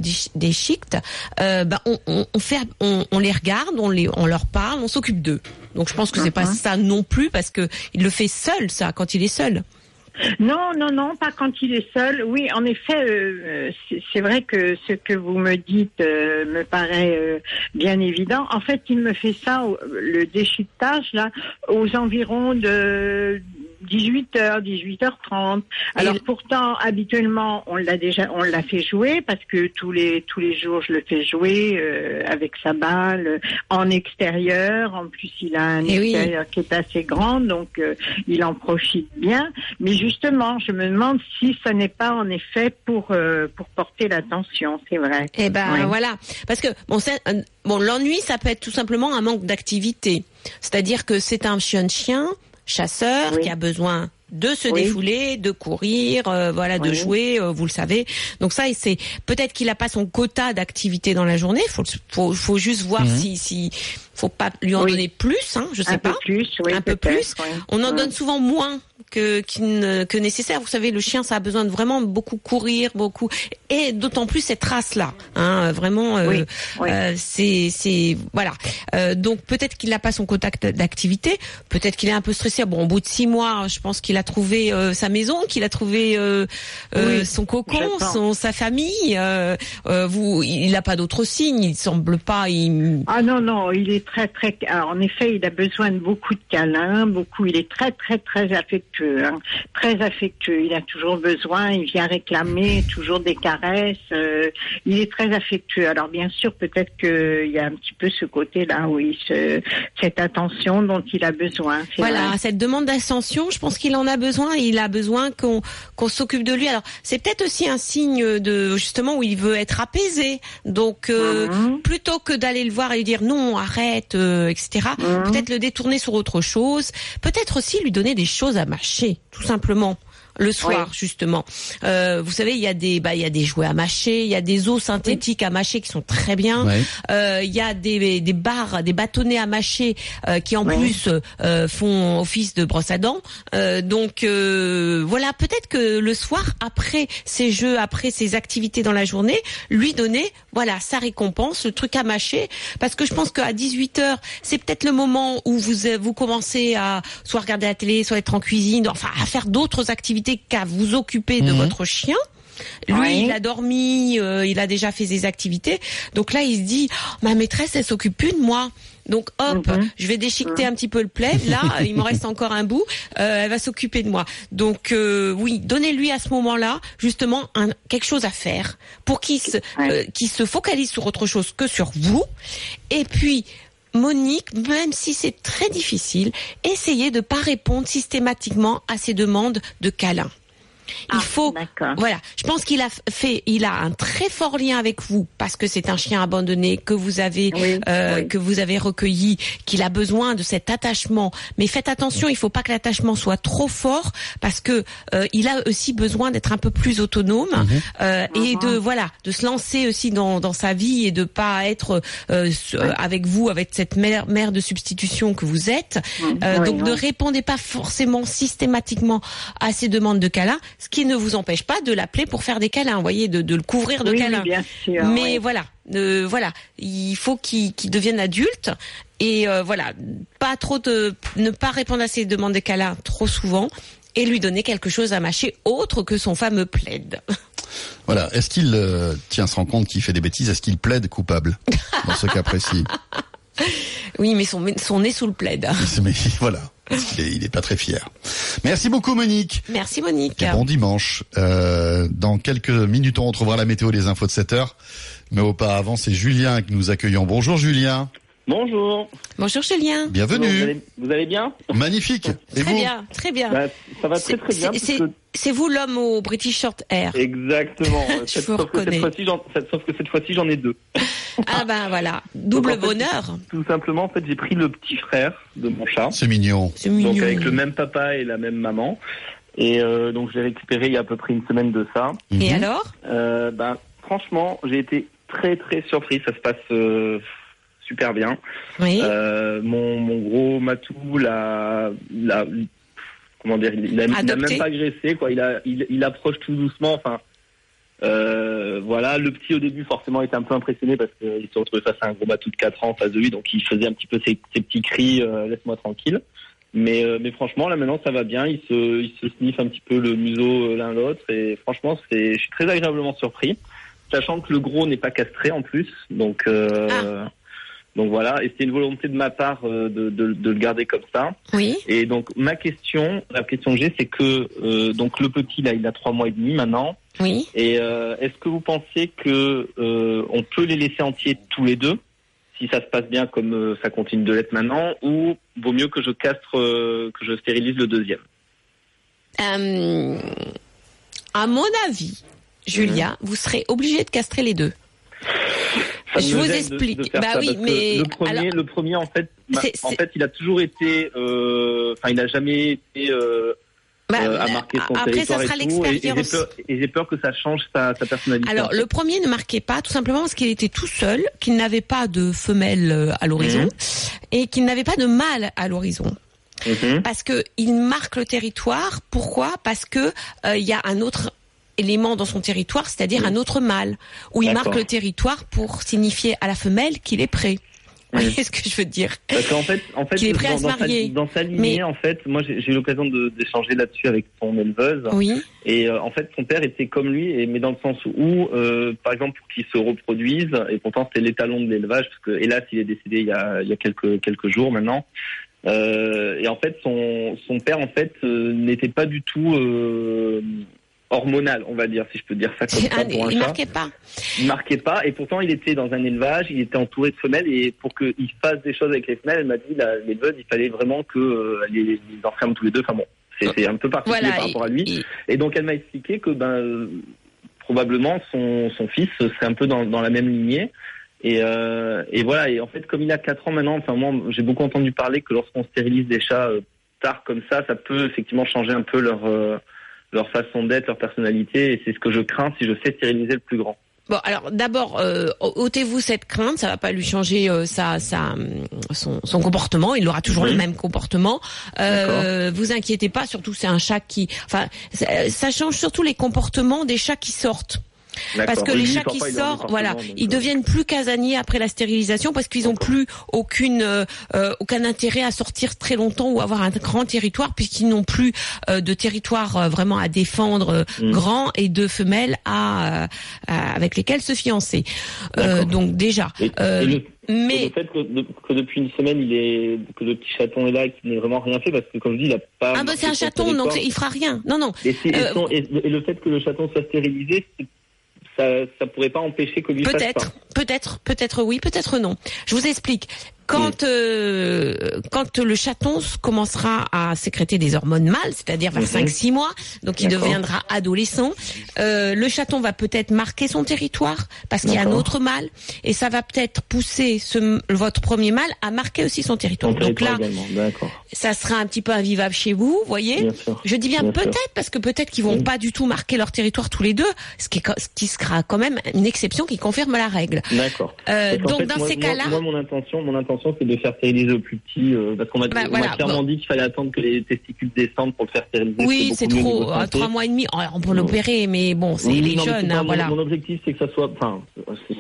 euh, bah, on, on, on fait, on, on les regarde, on les, on leur parle, on s'occupe d'eux. Donc je pense que c'est pas ça non plus parce que il le fait seul, ça, quand il est seul. Non, non, non, pas quand il est seul. Oui, en effet, euh, euh, c'est- vrai que ce que vous me dites euh, me paraît euh, bien évident. En fait, il me fait ça, le déchiquetage, là, aux environs de 18h, 18h30. Alors Et- pourtant, habituellement, on l'a déjà, on l'a fait jouer parce que tous les tous les jours, je le fais jouer euh, avec sa balle euh, en extérieur. En plus, il a un Eh oui. extérieur qui est assez grand, donc euh, il en profite bien. Mais justement, je me demande si ça n'est pas en effet pour euh, pour porter l'attention. C'est vrai. Eh ben voilà, parce que bon, l'ennui, ça peut être tout simplement un manque d'activité. C'est-à-dire que c'est un jeune chien chasseur Oui. qui a besoin de se Oui. défouler, de courir, euh, voilà, de Oui. jouer, euh, vous le savez. Donc ça, et c'est peut-être qu'il a pas son quota d'activité dans la journée. Faut, faut, faut juste voir si, si, faut pas lui en Oui. donner plus, hein, je sais un pas peu plus, oui, un peu plus. On en donne souvent moins que, ne- nécessaire. Vous savez, le chien, ça a besoin de vraiment beaucoup courir, beaucoup, et d'autant plus cette race-là. Hein, vraiment, euh, Oui, oui. euh, c'est, voilà. Euh, donc peut-être qu'il n'a pas son contact d'activité, peut-être qu'il est un peu stressé. Bon, au bout de six mois, je pense qu'il a trouvé euh, sa maison, qu'il a trouvé Oui, son cocon, son sa famille. Vous, il n'a pas d'autres signes. Il semble pas. Il, Ah non, non, il est très, très... Alors, en effet, il a besoin de beaucoup de câlins, beaucoup... Il est très, très, très affectueux, hein. très affectueux. Il a toujours besoin, il vient réclamer toujours des caresses. euh, il est très affectueux. Alors, bien sûr, peut-être qu'il y a un petit peu ce côté-là, oui, ce, cette attention dont il a besoin. Voilà, vrai. cette demande d'ascension, je pense qu'il en a besoin. Il a besoin qu'on qu'on s'occupe de lui. Alors, c'est peut-être aussi un signe de justement où il veut être apaisé. Donc, euh, Mhm. plutôt que d'aller le voir et lui dire non, arrête, euh, etc. Mhm. Peut-être le détourner sur autre chose. Peut-être aussi lui donner des choses à mâcher, tout simplement. Le soir, justement. Euh, vous savez, il y a des, bah, il y a des jouets à mâcher, il y a des os synthétiques à mâcher qui sont très bien. Euh, Il y a des, des barres, des bâtonnets à mâcher euh, qui en plus euh, font office de brosse à dents. Euh, donc euh, voilà, peut-être que le soir, après ces jeux, après ces activités dans la journée, lui donner voilà sa récompense, le truc à mâcher, parce que je pense qu'à 18 h c'est peut-être le moment où vous vous commencez à soit regarder la télé, soit être en cuisine, enfin à faire d'autres activités qu'à vous occuper de Mhm. votre chien. Lui, il a dormi, euh, il a déjà fait ses activités. Donc là, il se dit, Oh, ma maîtresse, elle s'occupe plus de moi. Donc hop, Mhm. je vais déchiqueter un petit peu le plaid. Là, (laughs) il me reste encore un bout. Euh, elle va s'occuper de moi. Donc euh, oui, donnez-lui à ce moment-là justement un, quelque chose à faire pour qu'il se, Ouais. euh, qu'il se focalise sur autre chose que sur vous. Et puis Monique, même si c'est très difficile, essayez de pas répondre systématiquement à ces demandes de câlin. Il Ah, faut, voilà. Je pense qu'il a fait, il a un très fort lien avec vous parce que c'est un chien abandonné que vous avez, Oui, euh, oui. que vous avez recueilli, qu'il a besoin de cet attachement. Mais faites attention, il faut pas que l'attachement soit trop fort parce que euh, il a aussi besoin d'être un peu plus autonome euh, et de voilà, de se lancer aussi dans, dans sa vie et de pas être avec vous avec cette mère, mère de substitution que vous êtes. Euh, Oui, donc ne répondez pas forcément systématiquement à ces demandes de câlins, ce qui ne vous empêche pas de l'appeler pour faire des câlins, vous voyez, de, de le couvrir de Oui, câlins. oui, bien sûr. Mais oui. voilà, euh, voilà, il faut qu'il qu'il devienne adulte et euh, voilà, pas trop de, ne pas répondre à ses demandes de câlins trop souvent et lui donner quelque chose à mâcher autre que son fameux plaid. (laughs) Voilà. Est-ce qu'il euh, tient se rend compte qu'il fait des bêtises? Est-ce qu'il plaide coupable dans ce cas précis? (laughs) Oui, mais son, son nez sous le plaid. Mais voilà. Il est, il est pas très fier. Merci beaucoup Monique. Merci Monique. Et bon dimanche. Euh, dans quelques minutes, on retrouvera la météo des infos de 7 heures. Mais auparavant, c'est Julien que nous accueillons. Bonjour Julien. Bonjour. Bonjour Julien. Bienvenue. Vous allez, vous allez bien? Magnifique. Et Très vous? bien, très bien. Bah, Ça va très très bien. C'est- vous l'homme au British Short Hair. Exactement. (laughs) Je Cette- vous sauf, que cette reconnais. fois-ci, j'en, cette- sauf que cette fois-ci, j'en ai deux. (laughs) Ah ben voilà, double Donc, en fait, bonheur. Tout simplement, en fait, j'ai pris le petit frère de mon chat. C'est mignon. C'est mignon. Donc avec le même papa et la même maman. Et euh, donc je l'ai récupéré il y a à peu près une semaine de ça. Et Mhm. alors? Euh, ben, franchement, j'ai été très très surpris. Ça se passe euh, super bien. Oui. Euh, mon, mon gros matou, la, la, comment dire, il a, il a Adopté. même pas agressé, quoi. Il, a, il, il approche tout doucement. Enfin, euh, voilà. Le petit au début, forcément, était un peu impressionné parce qu'il se retrouvait face à un gros matou de 4 ans en face de lui, donc il faisait un petit peu ses, ses petits cris, euh, laisse-moi tranquille. Mais, euh, mais franchement, là maintenant, ça va bien. Il se, il se sniffe un petit peu le museau l'un l'autre, et franchement, c'est, je suis très agréablement surpris, sachant que le gros n'est pas castré en plus, donc. Euh, Donc voilà, et c'est une volonté de ma part euh, de, de, de le garder comme ça. Oui. Et donc ma question, la question que j'ai, c'est que euh, donc le petit là, il a trois mois et demi maintenant. Oui. Et euh, est-ce que vous pensez que euh, on peut les laisser entiers tous les deux, si ça se passe bien comme ça continue de l'être maintenant, ou vaut mieux que je castre, que je stérilise le deuxième? À mon avis, Julia, vous serez obligé de castrer les deux. Ça Je me vous de- explique. de faire Bah ça, oui, parce que mais le premier, alors- le premier en fait, en fait, il a toujours été, euh, enfin, il a jamais été. euh, Bah, euh, à marquer son après, ça sera et tout, et- et j'ai l'expérience. peur- Et j'ai peur, que ça change sa, sa personnalité. Alors, le premier ne marquait pas, tout simplement parce qu'il était tout seul, qu'il n'avait pas de femelle à l'horizon Mhm. et qu'il n'avait pas de mâle à l'horizon. Mhm. Parce que il marque le territoire. Pourquoi? Parce que euh, il y a un autre élément dans son territoire, c'est-à-dire un autre mâle, où il marque le territoire pour signifier à la femelle qu'il est prêt. Vous Mhm. voyez ce que je veux dire Parce qu'en fait, en fait, Qu'il est prêt à dans, se dans sa, marier. dans sa lignée, Mais- en fait, moi, j'ai eu l'occasion d'échanger là-dessus avec son éleveuse. Oui. Et euh, en fait, son père était comme lui, et, mais dans le sens où, euh, par exemple, pour qu'il se reproduise, et pourtant c'était l'étalon de l'élevage, parce que hélas, il est décédé il y a, il y a quelques quelques jours maintenant. Euh, et en fait, son son père, en fait, n'était pas du tout hormonal, on va dire, si je peux dire ça comme (laughs) ça Ah, pour un il marquait pas. Il marquait pas, et pourtant il était dans un élevage, il était entouré de femelles, et pour qu'il fasse des choses avec les femelles, elle m'a dit, l'éleveuse, il fallait vraiment que euh, les, les enferme tous les deux. Enfin bon, c'est un peu particulier Voilà. par rapport à lui. et- Et donc elle m'a expliqué que ben euh, probablement son, son fils serait un peu dans, dans la même lignée. Et, euh, et voilà, et en fait comme il a 4 ans maintenant, enfin moi j'ai beaucoup entendu parler que lorsqu'on stérilise des chats euh, tard comme ça, ça peut effectivement changer un peu leur euh, leur façon d'être, leur personnalité, et c'est ce que je crains si je sais stériliser le plus grand. Bon, alors d'abord, euh, ôtez-vous cette crainte, ça va pas lui changer euh, sa, sa, son, son comportement, il aura toujours le même comportement. Euh, vous inquiétez pas, surtout c'est un chat qui, enfin, ça, ça change surtout les comportements des chats qui sortent. Parce que Oui, les chats qui sortent, voilà, ils euh, deviennent plus casaniers après la stérilisation parce qu'ils ont plus aucune, euh, euh, aucun intérêt à sortir très longtemps ou avoir un grand territoire puisqu'ils n'ont plus euh, de territoire euh, vraiment à défendre Mm. grand et de femelles à, à- avec lesquelles se fiancer. Donc déjà, Et, et le, Mais Le fait que, de- que depuis une semaine, il est, que le petit chaton est là, et qu'il n'ait vraiment rien fait, parce que comme je dis, il a pas. ah bah c'est un chaton, donc il fera rien. Non non. Et, si- et son- et- et le fait que le chaton soit stérilisé, c'est- ça, ça pourrait pas empêcher que lui Peut-être, peut-être, peut-être oui, peut-être non. Je vous explique. Quand euh, quand le chaton commencera à sécréter des hormones mâles, c'est-à-dire vers Mhm. 5-6 mois, donc il deviendra adolescent, euh, le chaton va peut-être marquer son territoire parce qu'il y a un autre mâle et ça va peut-être pousser ce, votre premier mâle à marquer aussi son territoire. Son donc là, territoire ça sera un petit peu invivable chez vous, voyez. Je dis bien, peut-être parce que peut-être qu'ils vont pas du tout marquer leur territoire tous les deux, ce qui, ce sera quand même une exception qui confirme la règle. D'accord. Euh, donc fait, dans moi, ces moi- cas-là, Moi, mon intention, mon intention, c'est de faire stériliser au plus petit, euh, parce qu'on m'a Bah, voilà, clairement bon. dit qu'il fallait attendre que les testicules descendent pour le faire stériliser. oui, c'est trop, à santé. trois mois et demi, oh, on peut l'opérer, mais bon, c'est Oui, les non, jeunes, hein, mon, voilà. Mon objectif, c'est que ça soit, enfin,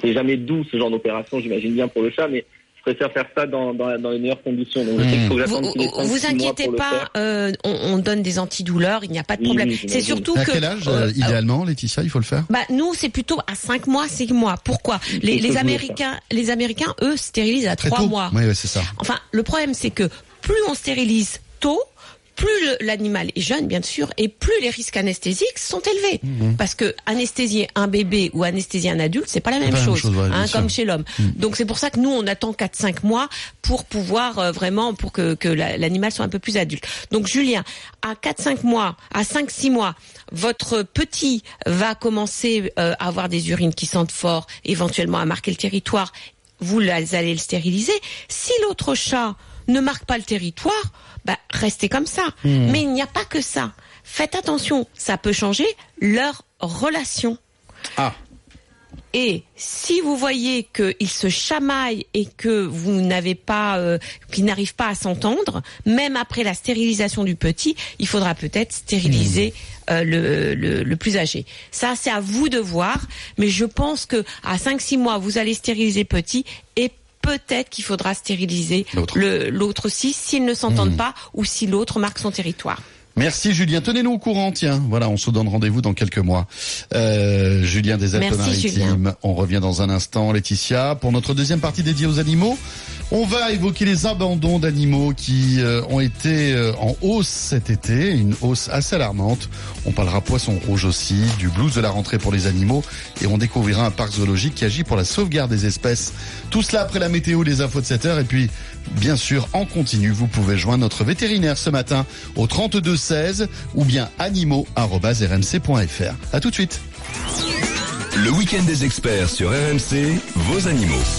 c'est- jamais doux ce genre d'opération, j'imagine bien pour le chat, mais préfère faire ça dans, dans, dans les meilleures conditions. Donc, je sais qu'il faut que Vous, vous inquiétez pas, euh, on, on donne des antidouleurs, il n'y a pas de problème. oui, c'est surtout À que quel âge, euh, euh, idéalement, Laetitia, il faut le faire? Bah nous c'est plutôt à 5 mois, 6 mois. Pourquoi? Les, les Américains, les Américains eux stérilisent à Très 3 tôt. mois. Oui, oui, c'est ça. Enfin, le problème c'est que plus on stérilise tôt, plus l'animal est jeune, bien sûr, et plus les risques anesthésiques sont élevés. Mhm. Parce que anesthésier un bébé ou anesthésier un adulte, c'est pas la même pas la même chose, ouais, hein, comme chez l'homme. Donc c'est pour ça que nous on attend 4-5 mois pour pouvoir euh, vraiment pour que, que la- l'animal soit un peu plus adulte. Donc Julien, à 4-5 mois, à 5-6 mois, votre petit va commencer euh, à avoir des urines qui sentent fort, éventuellement à marquer le territoire. Vous allez le stériliser. Si l'autre chat ne marque pas le territoire, bah, restez comme ça. Mais il n'y a pas que ça. Faites attention, ça peut changer leur relation. Ah. Et si vous voyez qu'ils se chamaillent et que vous n'avez pas, euh, qu'ils n'arrivent pas à s'entendre, même après la stérilisation du petit, il faudra peut-être stériliser euh, le, le, le plus âgé. Ça, c'est à vous de voir. Mais je pense que à 5-6 mois, vous allez stériliser petit et peut-être qu'il faudra stériliser L'autre. aussi s'ils ne s'entendent pas ou si l'autre marque son territoire. Merci Julien. Tenez-nous au courant, tiens. Voilà, on se donne rendez-vous dans quelques mois. Euh, Julien des Alpes-Maritimes. On revient dans un instant, Laetitia. Pour notre deuxième partie dédiée aux animaux, on va évoquer les abandons d'animaux qui euh, ont été euh, en hausse cet été, une hausse assez alarmante. On parlera poisson rouge aussi, du blues de la rentrée pour les animaux et on découvrira un parc zoologique qui agit pour la sauvegarde des espèces. Tout cela après la météo, les infos de 7 heures et puis Bien sûr, en continu, vous pouvez joindre notre vétérinaire ce matin au 32 16 ou bien animaux@rmc.fr. À tout de suite. Le week-end des experts sur RMC, vos animaux.